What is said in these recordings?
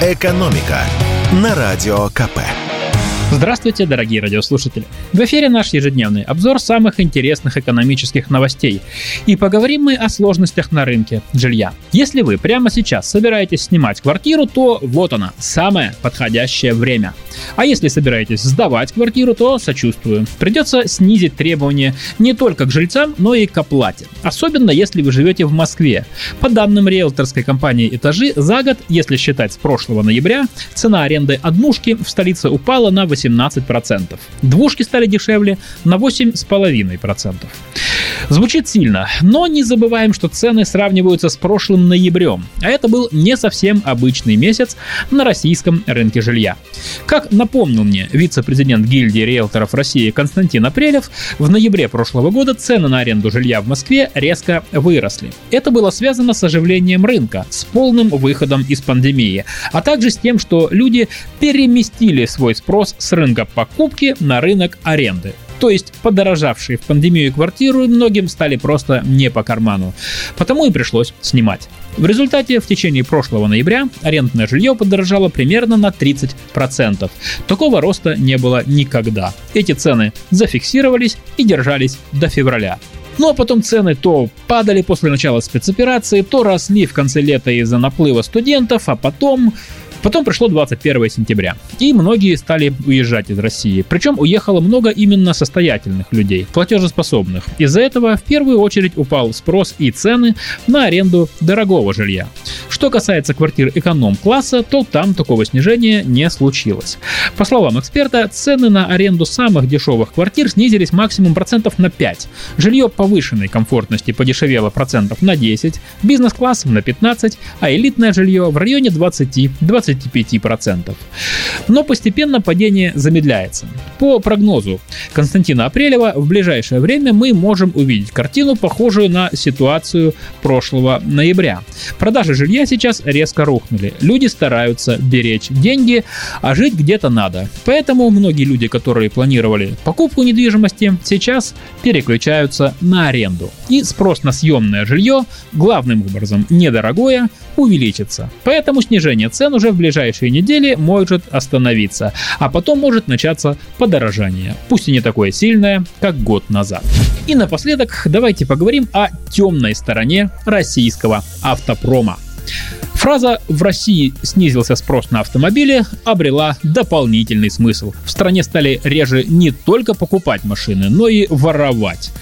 «Экономика» на Радио КП. Здравствуйте, дорогие радиослушатели! В эфире наш ежедневный обзор самых интересных экономических новостей. И поговорим мы о сложностях на рынке жилья. Если вы прямо сейчас собираетесь снимать квартиру, то вот она, самое подходящее время. А если собираетесь сдавать квартиру, то сочувствую. Придется снизить требования не только к жильцам, но и к оплате. Особенно если вы живете в Москве. По данным риэлторской компании «Этажи», за год, если считать с прошлого ноября, цена аренды однушки в столице упала на 18%. Двушки стали дешевле на 8,5%. Звучит сильно, но не забываем, что цены сравниваются с прошлым ноябрем, а это был не совсем обычный месяц на российском рынке жилья. Как напомнил мне вице-президент гильдии риэлторов России Константин Апрелев, в ноябре прошлого года цены на аренду жилья в Москве резко выросли. Это было связано с оживлением рынка, с полным выходом из пандемии, а также с тем, что люди переместили свой спрос с рынка покупки на рынок аренды. То есть подорожавшие в пандемию квартиры многим стали просто не по карману. Потому и пришлось снимать. В результате в течение прошлого ноября арендное жилье подорожало примерно на 30%. Такого роста не было никогда. Эти цены зафиксировались и держались до февраля. Ну а потом цены то падали после начала спецоперации, то росли в конце лета из-за наплыва студентов, а потом Потом пришло 21 сентября, и многие стали уезжать из России. Причем уехало много именно состоятельных людей, платежеспособных. Из-за этого в первую очередь упал спрос и цены на аренду дорогого жилья. Что касается квартир эконом-класса, то там такого снижения не случилось. По словам эксперта, цены на аренду самых дешевых квартир снизились максимум процентов на 5. Жилье повышенной комфортности подешевело процентов на 10, бизнес-класс на 15, а элитное жилье в районе 20-20 25%. Но постепенно падение замедляется. По прогнозу Константина Апрелева, в ближайшее время мы можем увидеть картину, похожую на ситуацию прошлого ноября. Продажи жилья сейчас резко рухнули. Люди стараются беречь деньги, а жить где-то надо. Поэтому многие люди, которые планировали покупку недвижимости, сейчас переключаются на аренду. И спрос на съемное жилье, главным образом недорогое, увеличится. Поэтому снижение цен уже в ближайшие недели может остановиться, а потом может начаться подорожание, пусть и не такое сильное, как год назад. И напоследок давайте поговорим о темной стороне российского автопрома. Фраза «в России снизился спрос на автомобили» обрела дополнительный смысл. В стране стали реже не только покупать машины, но и воровать.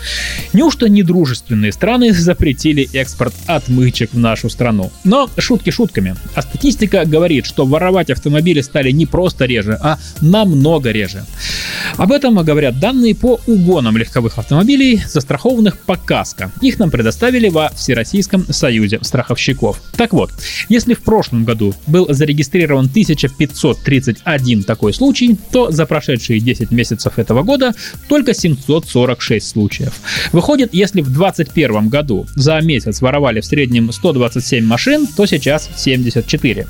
Неужто недружественные страны запретили экспорт отмычек в нашу страну? Но шутки шутками. А статистика говорит, что воровать автомобили стали не просто реже, а намного реже. Об этом говорят данные по угонам легковых автомобилей, застрахованных по КАСКО. Их нам предоставили во Всероссийском союзе страховщиков. Так вот, если в прошлом году был зарегистрирован 1531 такой случай, то за прошедшие 10 месяцев этого года только 746 случаев. Выходит, если в 2021 году за месяц воровали в среднем 127 машин, то сейчас 74.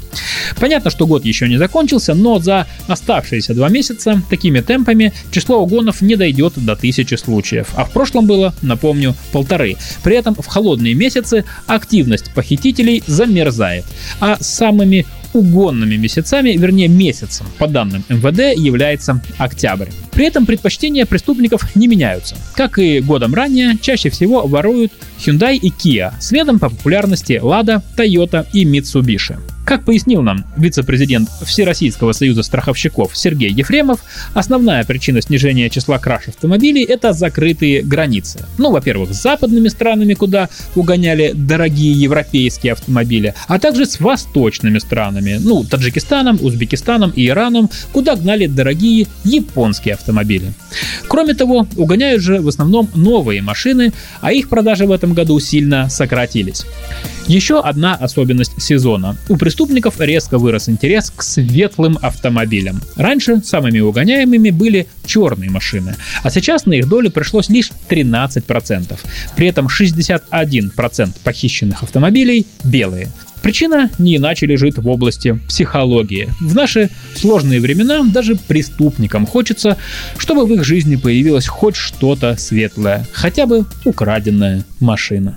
Понятно, что год еще не закончился, но за оставшиеся два месяца такими темпами число угонов не дойдет до 1000 случаев. А в прошлом было, напомню, полторы. При этом в холодные месяцы активность похитителей замерзает. А самыми угонными месяцами, вернее месяцем, по данным МВД, является октябрь. При этом предпочтения преступников не меняются. Как и годом ранее, чаще всего воруют Hyundai и Kia, следом по популярности Lada, Toyota и Mitsubishi. Как пояснил нам вице-президент Всероссийского союза страховщиков Сергей Ефремов, основная причина снижения числа краш автомобилей – это закрытые границы. Ну, во-первых, с западными странами, куда угоняли дорогие европейские автомобили, а также с восточными странами, ну, Таджикистаном, Узбекистаном и Ираном, куда гнали дорогие японские автомобили. Кроме того, угоняют же в основном новые машины, а их продажи в этом году сильно сократились. Еще одна особенность сезона. У преступников резко вырос интерес к светлым автомобилям. Раньше самыми угоняемыми были черные машины, а сейчас на их долю пришлось лишь 13%. При этом 61% похищенных автомобилей белые. Причина не иначе лежит в области психологии. В наши сложные времена даже преступникам хочется, чтобы в их жизни появилось хоть что-то светлое, хотя бы украденная машина.